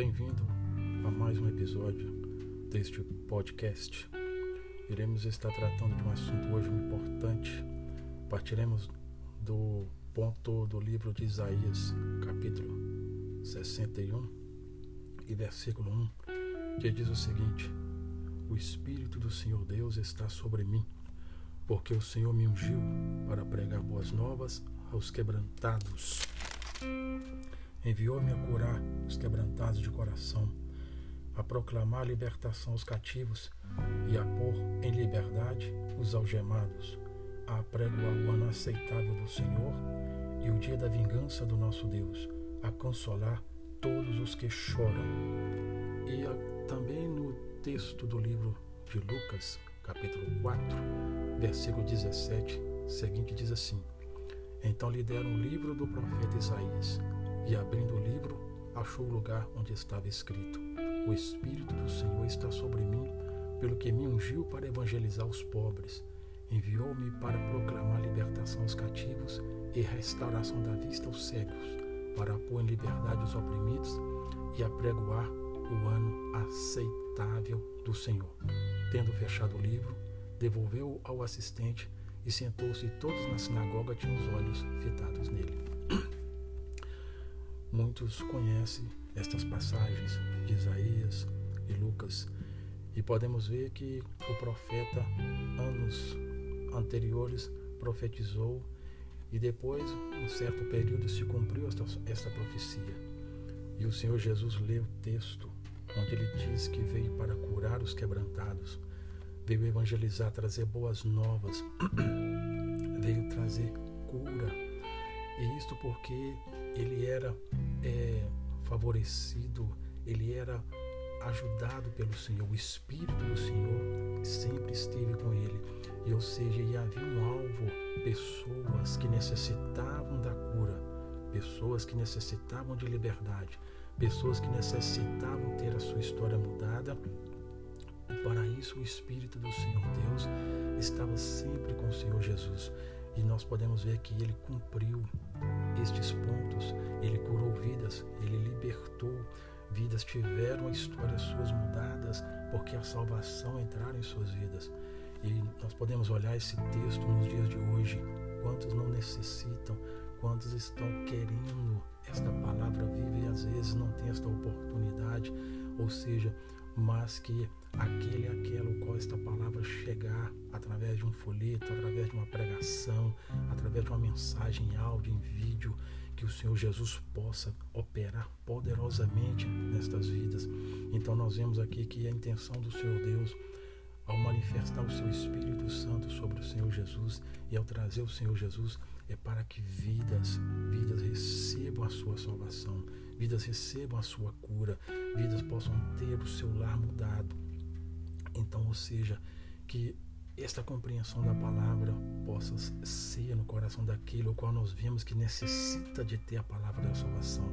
Bem-vindo a mais um episódio deste podcast. Iremos estar tratando de um assunto hoje importante. Partiremos do ponto do livro de Isaías, capítulo 61 e versículo 1, que diz o seguinte: O Espírito do Senhor Deus está sobre mim, porque o Senhor me ungiu para pregar boas novas aos quebrantados Enviou-me a curar os quebrantados de coração, a proclamar a libertação aos cativos e a pôr em liberdade os algemados, a apregoar o ano aceitável do Senhor e o dia da vingança do nosso Deus, a consolar todos os que choram. E a, também no texto do livro de Lucas, capítulo 4, versículo 17, seguinte diz assim: Então lhe deram o livro do profeta Isaías e abrindo o livro, achou o lugar onde estava escrito: O Espírito do Senhor está sobre mim, pelo que me ungiu para evangelizar os pobres. Enviou-me para proclamar libertação aos cativos e restauração da vista aos cegos, para pôr em liberdade os oprimidos e apregoar o ano aceitável do Senhor. Tendo fechado o livro, devolveu-o ao assistente e sentou-se todos na sinagoga tinham os olhos fitados nele. Muitos conhecem estas passagens de Isaías e Lucas e podemos ver que o profeta, anos anteriores, profetizou e depois, um certo período, se cumpriu esta, esta profecia. E o Senhor Jesus lê o texto onde ele diz que veio para curar os quebrantados, veio evangelizar, trazer boas novas, veio trazer cura. E isto porque ele era é, favorecido, ele era ajudado pelo Senhor, o Espírito do Senhor sempre esteve com ele. E ou seja, e havia um alvo, pessoas que necessitavam da cura, pessoas que necessitavam de liberdade, pessoas que necessitavam ter a sua história mudada. Para isso o Espírito do Senhor Deus estava sempre com o Senhor Jesus. E nós podemos ver que ele cumpriu estes pontos. Ele curou vidas, ele libertou vidas, tiveram a história suas mudadas, porque a salvação entraram em suas vidas. E nós podemos olhar esse texto nos dias de hoje. Quantos não necessitam, quantos estão querendo esta palavra viva e às vezes não tem esta oportunidade, ou seja, mas que aquele aquela o qual esta palavra chegar através de um folheto, através de uma pregação, através de uma mensagem em áudio, em vídeo, que o Senhor Jesus possa operar poderosamente nestas vidas. Então nós vemos aqui que a intenção do Senhor Deus ao manifestar o seu Espírito Santo sobre o Senhor Jesus e ao trazer o Senhor Jesus é para que vidas, vidas recebam a sua salvação, vidas recebam a sua cura, vidas possam ter o seu lar mudado. Então, ou seja, que esta compreensão da palavra possa ser no coração daquele o qual nós vemos que necessita de ter a palavra da salvação,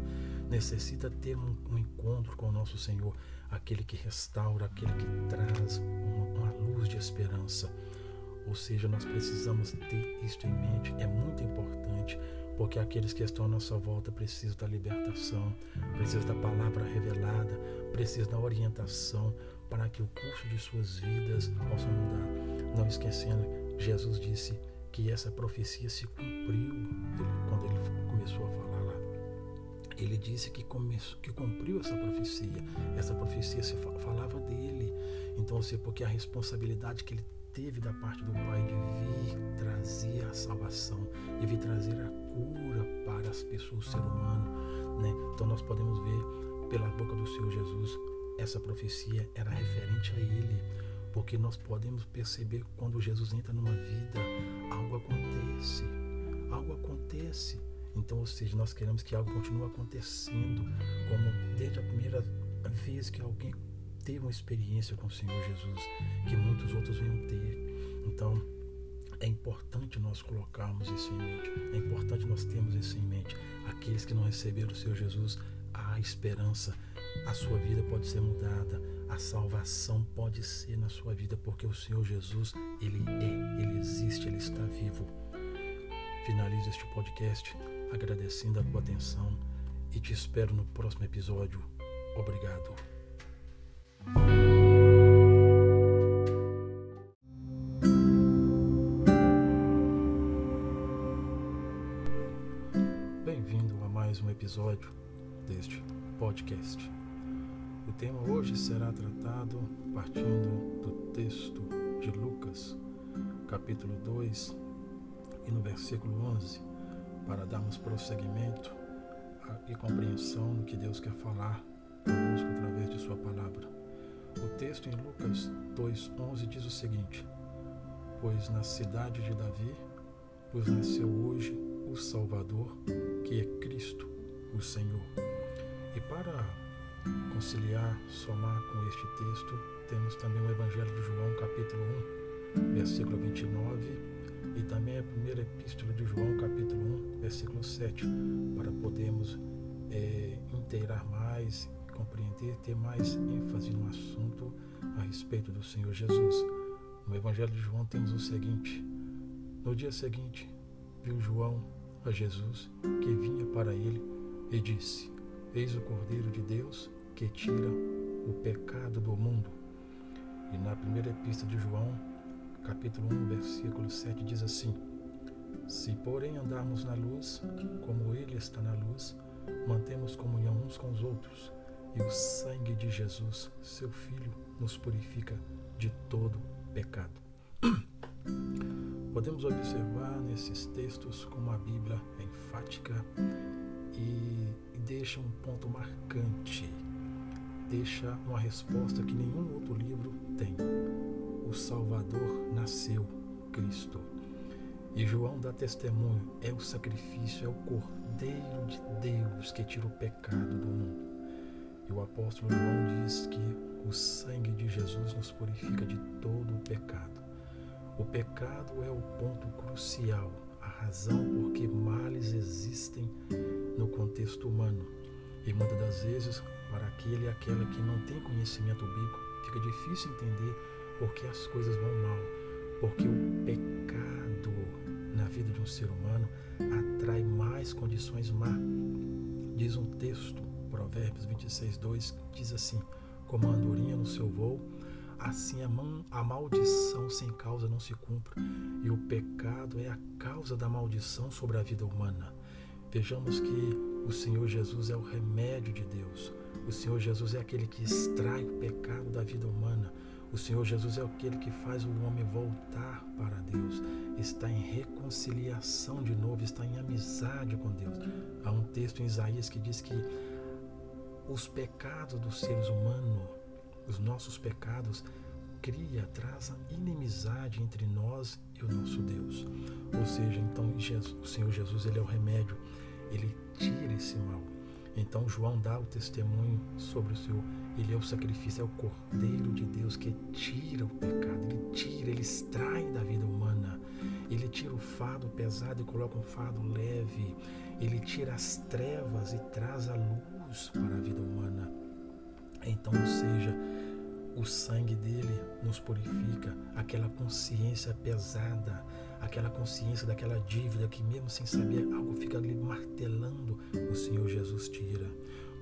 necessita ter um, um encontro com o nosso Senhor, aquele que restaura, aquele que traz uma, uma luz de esperança. Ou seja, nós precisamos ter isto em mente, é muito importante, porque aqueles que estão à nossa volta precisam da libertação, precisam da palavra revelada, precisam da orientação para que o curso de suas vidas possa mudar. Não esquecendo, Jesus disse que essa profecia se cumpriu quando ele começou a falar lá. Ele disse que, começou, que cumpriu essa profecia. Essa profecia se falava dele. Então, assim, porque a responsabilidade que ele teve da parte do Pai de vir trazer a salvação, de vir trazer a cura para as pessoas, o ser humano. Né? Então nós podemos ver pela boca do Senhor Jesus, essa profecia era referente a Ele, porque nós podemos perceber quando Jesus entra numa vida, algo acontece, algo acontece. Então, ou seja, nós queremos que algo continue acontecendo, como desde a primeira vez que alguém teve uma experiência com o Senhor Jesus, que muitos outros venham ter. Então, é importante nós colocarmos isso em mente, é importante nós termos isso em mente. Aqueles que não receberam o Senhor Jesus, há esperança, a sua vida pode ser mudada, a salvação pode ser na sua vida, porque o Senhor Jesus, Ele é, Ele existe, Ele está vivo. Finalizo este podcast agradecendo a tua atenção e te espero no próximo episódio Obrigado. Bem-vindo a mais um episódio deste podcast. Tema hoje será tratado partindo do texto de Lucas, capítulo 2, e no versículo 11, para darmos prosseguimento e compreensão do que Deus quer falar conosco através de Sua palavra. O texto em Lucas 2,11 diz o seguinte: Pois na cidade de Davi vos nasceu hoje o Salvador, que é Cristo, o Senhor. E para conciliar, somar com este texto, temos também o Evangelho de João, capítulo 1, versículo 29 e também a primeira epístola de João, capítulo 1, versículo 7, para podermos é, inteirar mais, compreender, ter mais ênfase no assunto a respeito do Senhor Jesus. No Evangelho de João temos o seguinte: No dia seguinte, viu João a Jesus que vinha para ele e disse: Eis o Cordeiro de Deus que tira o pecado do mundo. E na primeira epístola de João, capítulo 1, versículo 7 diz assim: Se, porém, andarmos na luz, como Ele está na luz, mantemos comunhão uns com os outros, e o sangue de Jesus, seu Filho, nos purifica de todo pecado. Podemos observar nesses textos como a Bíblia é enfática e deixa um ponto marcante, deixa uma resposta que nenhum outro livro tem o Salvador nasceu, Cristo. E João dá testemunho: é o sacrifício, é o Cordeiro de Deus que tira o pecado do mundo. E o apóstolo João diz que o sangue de Jesus nos purifica de todo o pecado. O pecado é o ponto crucial, a razão por que males existem no contexto humano. E muitas das vezes, para aquele e aquela que não tem conhecimento bíblico, fica difícil entender porque as coisas vão mal, porque o pecado na vida de um ser humano atrai mais condições má. Diz um texto, Provérbios 26, 2, diz assim: Como a andorinha no seu voo, assim a, man, a maldição sem causa não se cumpre, e o pecado é a causa da maldição sobre a vida humana. Vejamos que o Senhor Jesus é o remédio de Deus. O Senhor Jesus é aquele que extrai o pecado da vida humana. O Senhor Jesus é aquele que faz o homem voltar para Deus, está em reconciliação de novo, está em amizade com Deus. Há um texto em Isaías que diz que os pecados dos seres humanos, os nossos pecados, cria, traz inimizade entre nós e o nosso Deus. Ou seja, então Jesus, o Senhor Jesus ele é o remédio, ele tira esse mal. Então João dá o testemunho sobre o seu, ele é o sacrifício, é o Cordeiro de Deus que tira o pecado, ele tira, ele extrai da vida humana. Ele tira o fardo pesado e coloca um fardo leve. Ele tira as trevas e traz a luz para a vida humana. Então, ou seja, o sangue dele nos purifica, aquela consciência pesada, aquela consciência daquela dívida que, mesmo sem saber, algo fica ali martelando, o Senhor Jesus tira.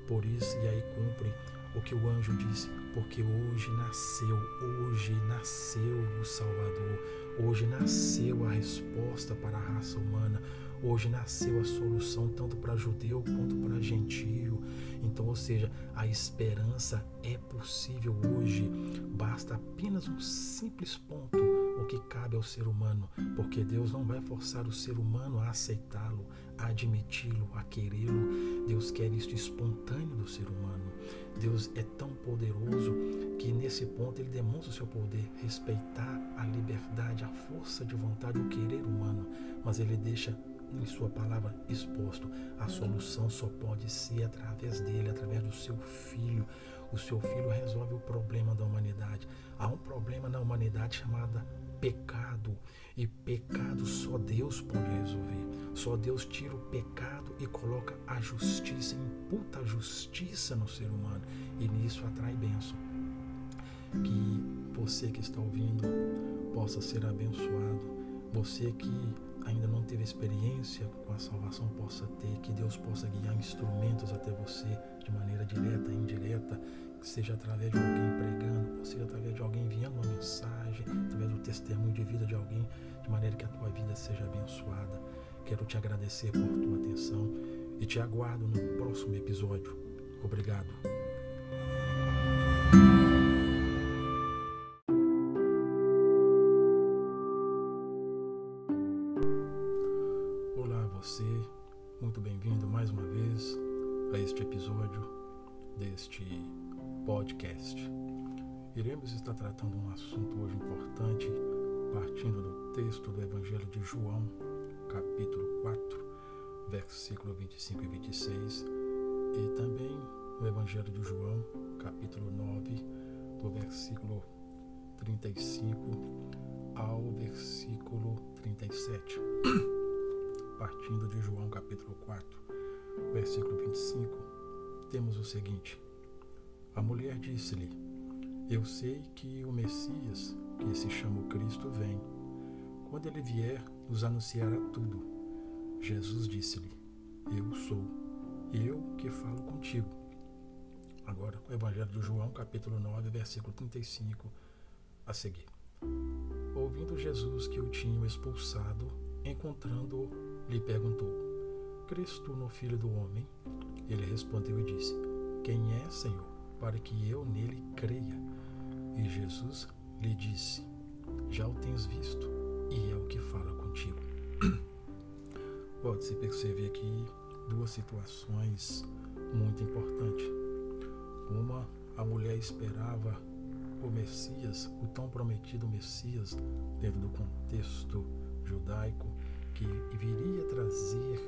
Por isso, e aí cumpre o que o anjo disse, porque hoje nasceu, hoje nasceu o Salvador, hoje nasceu a resposta para a raça humana, hoje nasceu a solução tanto para judeu quanto para gentio. Então, ou seja, a esperança é possível hoje, basta apenas um simples ponto o que cabe ao ser humano, porque Deus não vai forçar o ser humano a aceitá-lo, a admiti-lo, a querê-lo. Deus quer isto espontâneo do ser humano. Deus é tão poderoso que nesse ponto ele demonstra o seu poder, respeitar a liberdade, a força de vontade, o querer humano, mas ele deixa em sua palavra exposto. A solução só pode ser através dele, através do seu filho. O seu filho resolve o problema da humanidade. Há um problema na humanidade chamado pecado. E pecado só Deus pode resolver. Só Deus tira o pecado e coloca a justiça, imputa a justiça no ser humano. E nisso atrai bênção. Que você que está ouvindo possa ser abençoado. Você que ainda não teve experiência com a salvação possa ter, que Deus possa guiar instrumentos até você de maneira direta e indireta, seja através de alguém pregando, ou seja através de alguém enviando uma mensagem, através do testemunho de vida de alguém, de maneira que a tua vida seja abençoada. Quero te agradecer por tua atenção e te aguardo no próximo episódio. Obrigado. Olá você, muito bem-vindo mais uma vez a este episódio deste podcast. Iremos estar tratando um assunto hoje importante, partindo do texto do Evangelho de João, capítulo 4, versículo 25 e 26, e também no Evangelho de João, capítulo 9, do versículo 35 ao versículo 37. Partindo de João, capítulo 4, versículo 25, temos o seguinte: A mulher disse-lhe: Eu sei que o Messias, que se chama Cristo, vem. Quando ele vier, nos anunciará tudo. Jesus disse-lhe: Eu sou, eu que falo contigo. Agora, o Evangelho de João, capítulo 9, versículo 35 a seguir. Ouvindo Jesus que o tinham expulsado, encontrando-o, lhe perguntou: Crês tu no Filho do Homem? Ele respondeu e disse: Quem é, Senhor, para que eu nele creia? E Jesus lhe disse: Já o tens visto, e é o que fala contigo. Pode-se perceber aqui duas situações muito importantes. Uma, a mulher esperava o Messias, o tão prometido Messias, dentro do contexto judaico, que viria trazer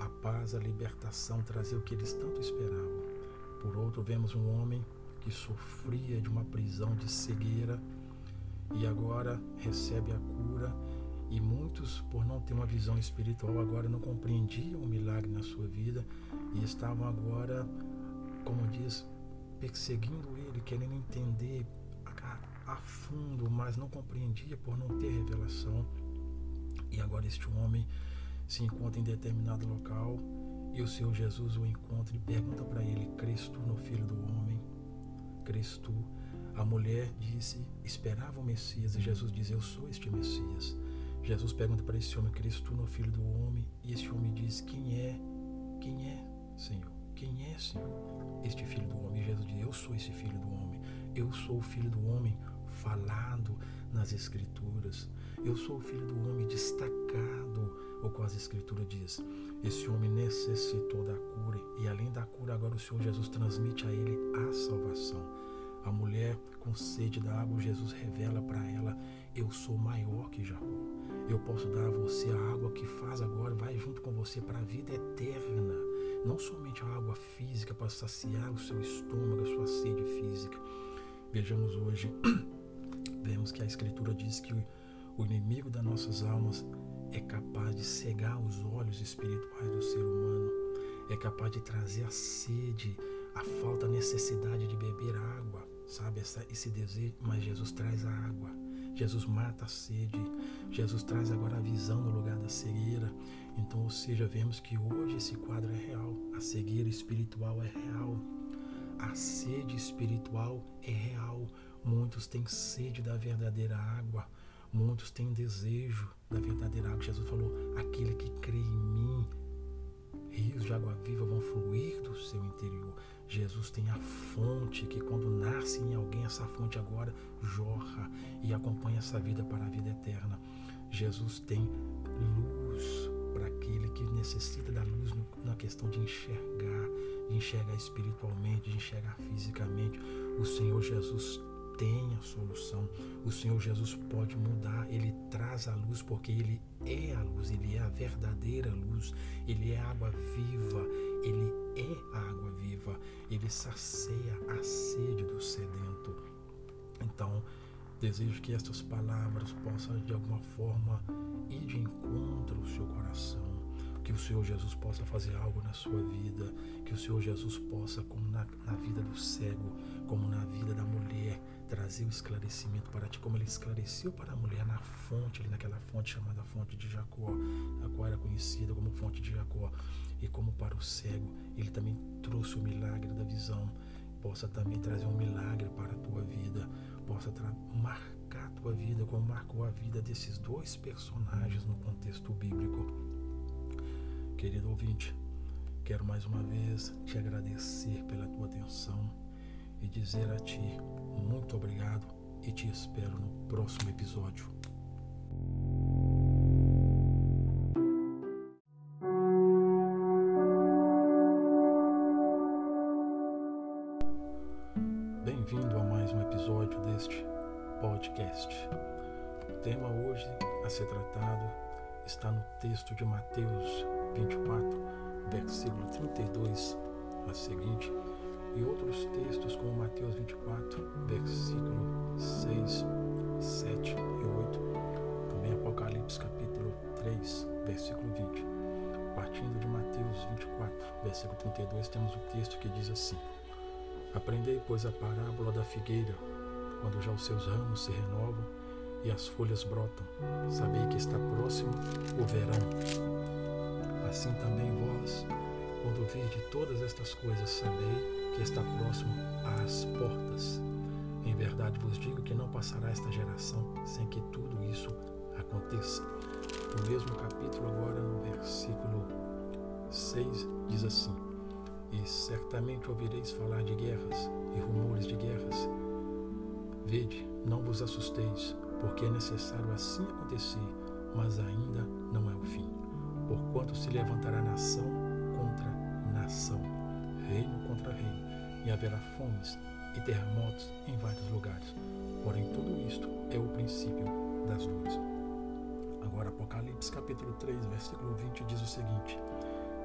a paz, a libertação, trazer o que eles tanto esperavam. Por outro, vemos um homem que sofria de uma prisão de cegueira e agora recebe a cura. E muitos, por não ter uma visão espiritual, agora não compreendiam o milagre na sua vida e estavam agora, como diz, perseguindo ele, querendo entender a, a fundo, mas não compreendia por não ter revelação. E agora este homem se encontra em determinado local e o Senhor Jesus o encontra e pergunta para ele: Cristo no Filho do Homem? Cristo. A mulher disse: Esperava o Messias e Jesus diz: Eu sou este Messias. Jesus pergunta para esse homem: Cristo no Filho do Homem? E esse homem diz: Quem é? Quem é, Senhor? Quem é, Senhor? Este Filho do Homem. E Jesus diz: Eu sou esse Filho do Homem. Eu sou o Filho do Homem falado nas Escrituras. Eu sou o Filho do Homem destacado ou como as Escrituras diz, esse homem necessitou da cura e além da cura agora o Senhor Jesus transmite a ele a salvação. A mulher com sede da água, Jesus revela para ela: Eu sou maior que Jacó. Eu posso dar a você a água que faz agora, vai junto com você para a vida eterna. Não somente a água física para saciar o seu estômago, a sua sede física. Vejamos hoje, vemos que a Escritura diz que o inimigo das nossas almas é capaz de cegar os olhos espirituais do ser humano, é capaz de trazer a sede, a falta, a necessidade de beber água, sabe? Essa, esse desejo, mas Jesus traz a água. Jesus mata a sede, Jesus traz agora a visão no lugar da cegueira. Então, ou seja, vemos que hoje esse quadro é real, a cegueira espiritual é real, a sede espiritual é real. Muitos têm sede da verdadeira água, Muitos têm desejo da verdadeira água. Jesus falou: aquele que crê em mim, rios de água viva vão fluir do seu interior. Jesus tem a fonte que, quando nasce em alguém, essa fonte agora jorra e acompanha essa vida para a vida eterna. Jesus tem luz para aquele que necessita da luz na questão de enxergar, de enxergar espiritualmente, de enxergar fisicamente. O Senhor Jesus tem a solução. O Senhor Jesus pode mudar, ele traz a luz porque ele é a luz, ele é a verdadeira luz, ele é a água viva, ele é a água viva, ele sacia a sede do sedento. Então, desejo que estas palavras possam de alguma forma ir de encontro ao seu coração. Que o Senhor Jesus possa fazer algo na sua vida, que o Senhor Jesus possa, como na, na vida do cego, como na vida da mulher, trazer o esclarecimento para ti, como ele esclareceu para a mulher na fonte, ali naquela fonte chamada fonte de Jacó, a qual era conhecida como fonte de Jacó, e como para o cego, ele também trouxe o milagre da visão, possa também trazer um milagre para a tua vida, possa marcar a tua vida como marcou a vida desses dois personagens no contexto bíblico. Querido ouvinte, quero mais uma vez te agradecer pela tua atenção e dizer a ti muito obrigado e te espero no próximo episódio. Bem-vindo a mais um episódio deste podcast. O tema hoje a ser tratado está no texto de Mateus 24, versículo 32 a seguinte e outros textos como Mateus 24, versículo 6, 7 e 8, também Apocalipse capítulo 3, versículo 20. Partindo de Mateus 24, versículo 32, temos o texto que diz assim: Aprendei, pois, a parábola da figueira, quando já os seus ramos se renovam e as folhas brotam, sabei que está próximo o verão. Assim também vós, quando virde todas estas coisas, sabei que está próximo às portas. Em verdade vos digo que não passará esta geração sem que tudo isso aconteça. No mesmo capítulo, agora no versículo 6, diz assim: E certamente ouvireis falar de guerras e rumores de guerras. Vede, não vos assusteis, porque é necessário assim acontecer, mas ainda não é o fim. Porquanto se levantará nação contra nação, reino contra reino e haverá fomes e terremotos em vários lugares. Porém, tudo isto é o princípio das dores. Agora, Apocalipse capítulo 3, versículo 20 diz o seguinte: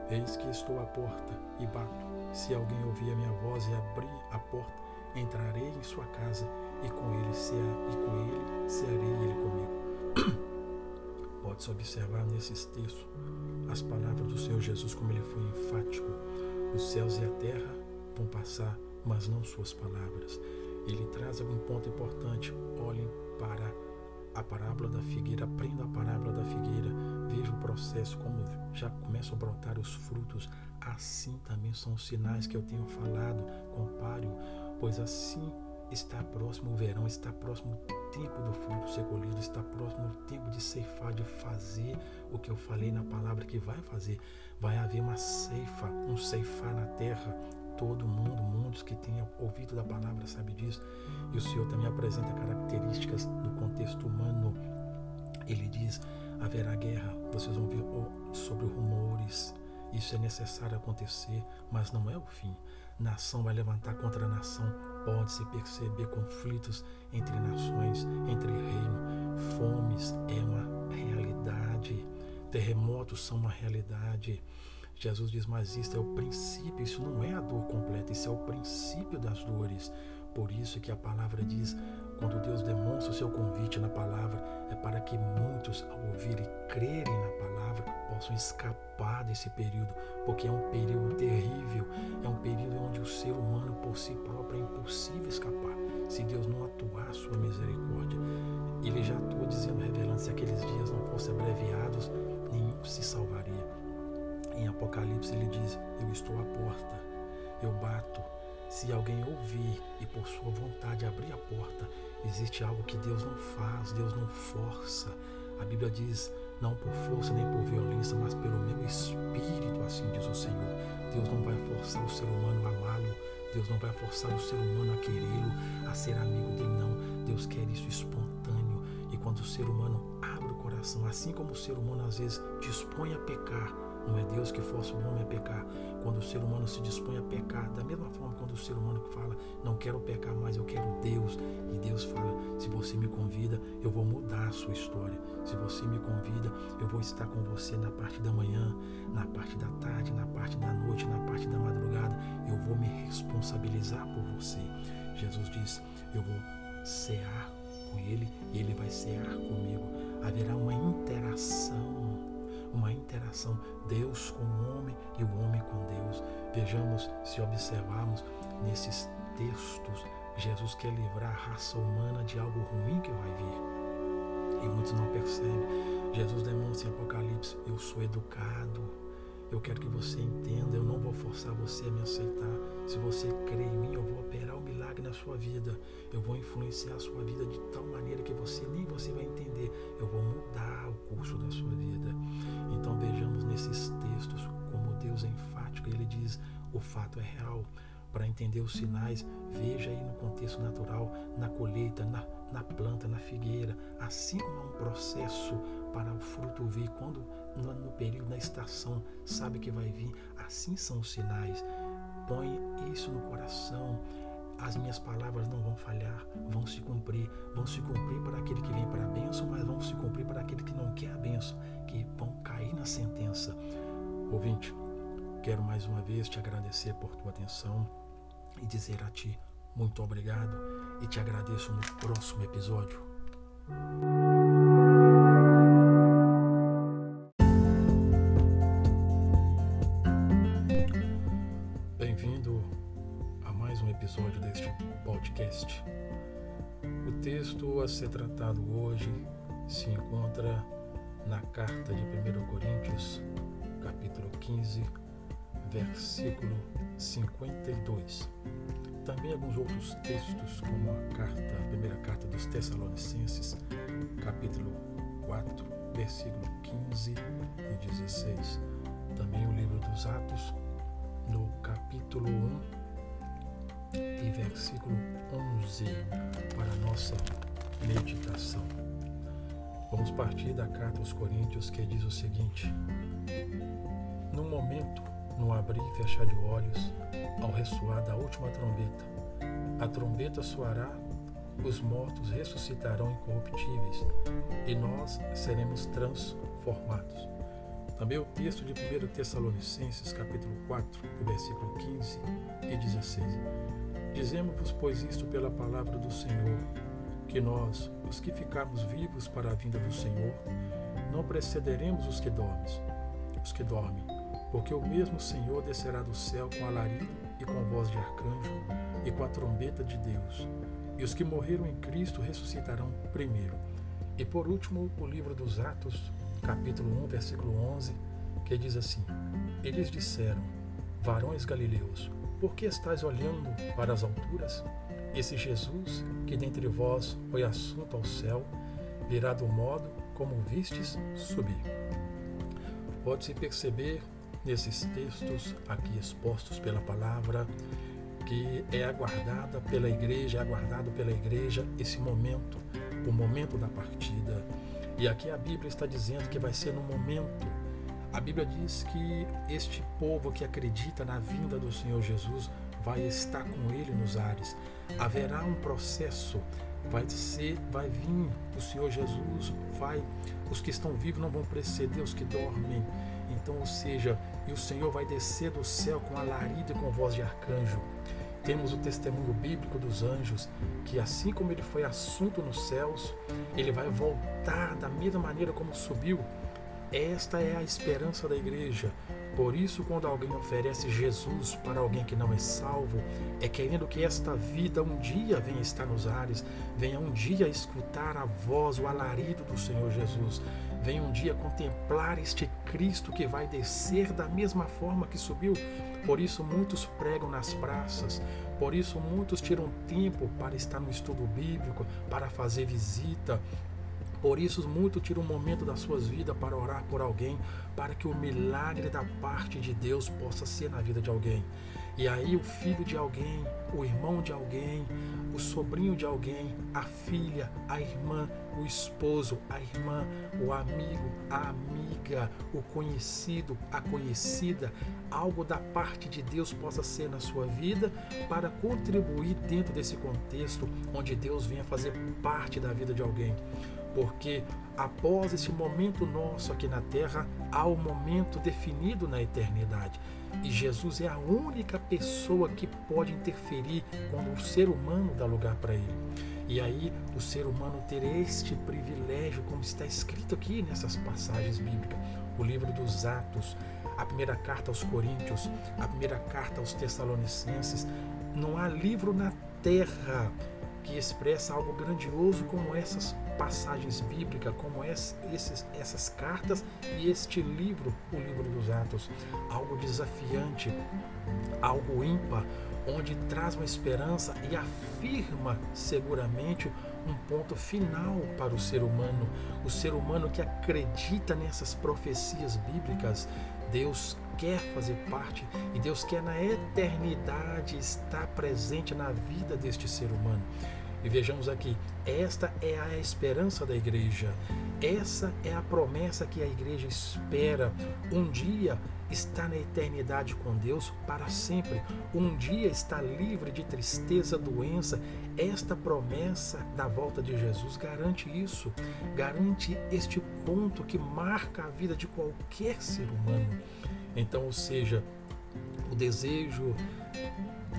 Eis que estou à porta e bato. Se alguém ouvir a minha voz e abrir a porta, entrarei em sua casa e com ele e com ele cearei ele comigo. Pode-se observar nesses textos as palavras do Senhor Jesus como ele foi enfático. Os céus e a terra vão passar, mas não suas palavras. Ele traz algum ponto importante. Olhem para a parábola da figueira, aprenda a parábola da figueira, veja o processo, como já começam a brotar os frutos. Assim também são os sinais que eu tenho falado. Compare-o, pois assim está próximo o verão, está próximo o tempo do fruto ser colhido, está próximo o tempo de ceifar, de fazer o que eu falei na palavra que vai fazer. Vai haver uma ceifa, um ceifar na terra, todo mundo, mundos que tenha ouvido da palavra sabe disso. E o Senhor também apresenta características do contexto humano. Ele diz: haverá guerra, vocês vão ver sobre rumores. Isso é necessário acontecer, mas não é o fim. Nação vai levantar contra nação. Pode-se perceber conflitos entre nações, entre reino. Fomes é uma realidade. Terremotos são uma realidade. Jesus diz, mas isso é o princípio, isso não é a dor completa, isso é o princípio das dores. Por isso que a palavra diz, quando Deus demonstra o seu convite na palavra, é para que muitos, ao ouvirem e crerem na palavra, possam escapar desse período, porque é um período terrível, é um período onde o ser humano por si próprio é impossível escapar. Se Deus não atuar a sua misericórdia, ele já atua dizendo, revelando, se aqueles dias não fossem abreviados, nenhum se salvaria. Em Apocalipse ele diz: Eu estou à porta, eu bato. Se alguém ouvir e por sua vontade abrir a porta, existe algo que Deus não faz, Deus não força. A Bíblia diz: não por força nem por violência, mas pelo meu espírito, assim diz o Senhor. Deus não vai forçar o ser humano a amá-lo, Deus não vai forçar o ser humano a querê-lo, a ser amigo dele, não. Deus quer isso espontâneo. E quando o ser humano abre o coração, assim como o ser humano às vezes dispõe a pecar, não é Deus que força o homem a pecar. Quando o ser humano se dispõe a pecar, da mesma forma quando o ser humano fala, não quero pecar mais, eu quero Deus. E Deus fala, se você me convida, eu vou mudar a sua história. Se você me convida, eu vou estar com você na parte da manhã, na parte da tarde, na parte da noite, na parte da madrugada. Eu vou me responsabilizar por você. Jesus diz, eu vou cear com ele e ele vai cear comigo. Haverá uma Deus com o homem e o homem com Deus. Vejamos, se observarmos nesses textos Jesus quer livrar a raça humana de algo ruim que vai vir. E muitos não percebem. Jesus demonstra em Apocalipse: Eu sou educado. Eu quero que você entenda. Eu não vou forçar você a me aceitar. Se você crê em mim, eu vou operar um milagre na sua vida. Eu vou influenciar a sua vida de tal maneira que você nem você vai entender. Eu vou mudar o curso da sua vida. Então vejamos nesses textos como Deus é enfático. Ele diz: o fato é real para entender os sinais, veja aí no contexto natural, na colheita, na, na planta, na figueira, assim como é um processo para o fruto vir, quando no, no período, na estação, sabe que vai vir, assim são os sinais. Põe isso no coração. As minhas palavras não vão falhar, vão se cumprir, vão se cumprir para aquele que vem para a bênção, mas vão se cumprir para aquele que não quer a bênção, que vão cair na sentença. Ouvinte, quero mais uma vez te agradecer por tua atenção e dizer a ti muito obrigado e te agradeço no próximo episódio. Bem-vindo a mais um episódio deste podcast. O texto a ser tratado hoje se encontra na carta de 1 Coríntios, capítulo 15, versículo 52. Também alguns outros textos, como a carta, a primeira carta dos Tessalonicenses, capítulo 4, versículo 15 e 16. Também o livro dos Atos, no capítulo 1 e versículo 11, para nossa meditação. Vamos partir da carta aos Coríntios que diz o seguinte: No momento no abrir e fechar de olhos, ao ressoar da última trombeta. A trombeta soará, os mortos ressuscitarão incorruptíveis e nós seremos transformados. Também o texto de 1 Tessalonicenses, capítulo 4, versículo 15 e 16. Dizemos-vos, pois, isto pela palavra do Senhor, que nós, os que ficarmos vivos para a vinda do Senhor, não precederemos os que dormem, os que dormem, porque o mesmo Senhor descerá do céu com alarido e com voz de arcanjo e com a trombeta de Deus. E os que morreram em Cristo ressuscitarão primeiro. E por último, o livro dos Atos, capítulo 1, versículo 11, que diz assim: Eles disseram: Varões galileus, por que estáis olhando para as alturas? Esse Jesus, que dentre vós foi assunto ao céu, virá do modo como vistes subir. Pode-se perceber nesses textos aqui expostos pela palavra, que é aguardada pela igreja, é aguardado pela igreja esse momento, o momento da partida. E aqui a Bíblia está dizendo que vai ser no momento. A Bíblia diz que este povo que acredita na vinda do Senhor Jesus vai estar com ele nos ares. Haverá um processo, vai ser, vai vir o Senhor Jesus, vai os que estão vivos não vão preceder os que dormem. Então, ou seja, e o Senhor vai descer do céu com alarido e com voz de arcanjo. Temos o testemunho bíblico dos anjos, que assim como ele foi assunto nos céus, ele vai voltar da mesma maneira como subiu. Esta é a esperança da igreja. Por isso, quando alguém oferece Jesus para alguém que não é salvo, é querendo que esta vida um dia venha estar nos ares, venha um dia escutar a voz, o alarido do Senhor Jesus, venha um dia contemplar este Cristo que vai descer da mesma forma que subiu. Por isso, muitos pregam nas praças, por isso, muitos tiram tempo para estar no estudo bíblico, para fazer visita, por isso, muitos tiram um momento das suas vidas para orar por alguém, para que o milagre da parte de Deus possa ser na vida de alguém. E aí, o filho de alguém, o irmão de alguém, o sobrinho de alguém, a filha, a irmã, o esposo, a irmã, o amigo, a amiga, o conhecido, a conhecida, algo da parte de Deus possa ser na sua vida para contribuir dentro desse contexto onde Deus venha fazer parte da vida de alguém porque após esse momento nosso aqui na terra, há um momento definido na eternidade. E Jesus é a única pessoa que pode interferir quando o ser humano dá lugar para ele. E aí o ser humano ter este privilégio, como está escrito aqui nessas passagens bíblicas, o livro dos Atos, a primeira carta aos Coríntios, a primeira carta aos Tessalonicenses, não há livro na terra que expressa algo grandioso como essas passagens bíblicas, como esses, essas cartas e este livro, o livro dos Atos. Algo desafiante, algo ímpar, onde traz uma esperança e afirma seguramente um ponto final para o ser humano. O ser humano que acredita nessas profecias bíblicas, Deus quer fazer parte e Deus quer na eternidade estar presente na vida deste ser humano. E vejamos aqui, esta é a esperança da igreja. Essa é a promessa que a igreja espera. Um dia está na eternidade com Deus para sempre. Um dia está livre de tristeza, doença. Esta promessa da volta de Jesus garante isso. Garante este ponto que marca a vida de qualquer ser humano. Então, ou seja, o desejo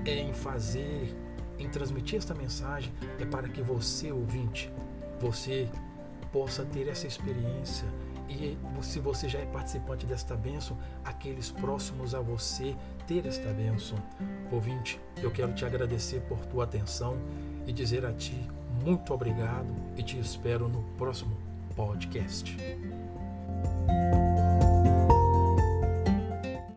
é em fazer em transmitir esta mensagem é para que você, ouvinte, você possa ter essa experiência e se você já é participante desta bênção, aqueles próximos a você ter esta bênção. Ouvinte, eu quero te agradecer por tua atenção e dizer a ti muito obrigado e te espero no próximo podcast.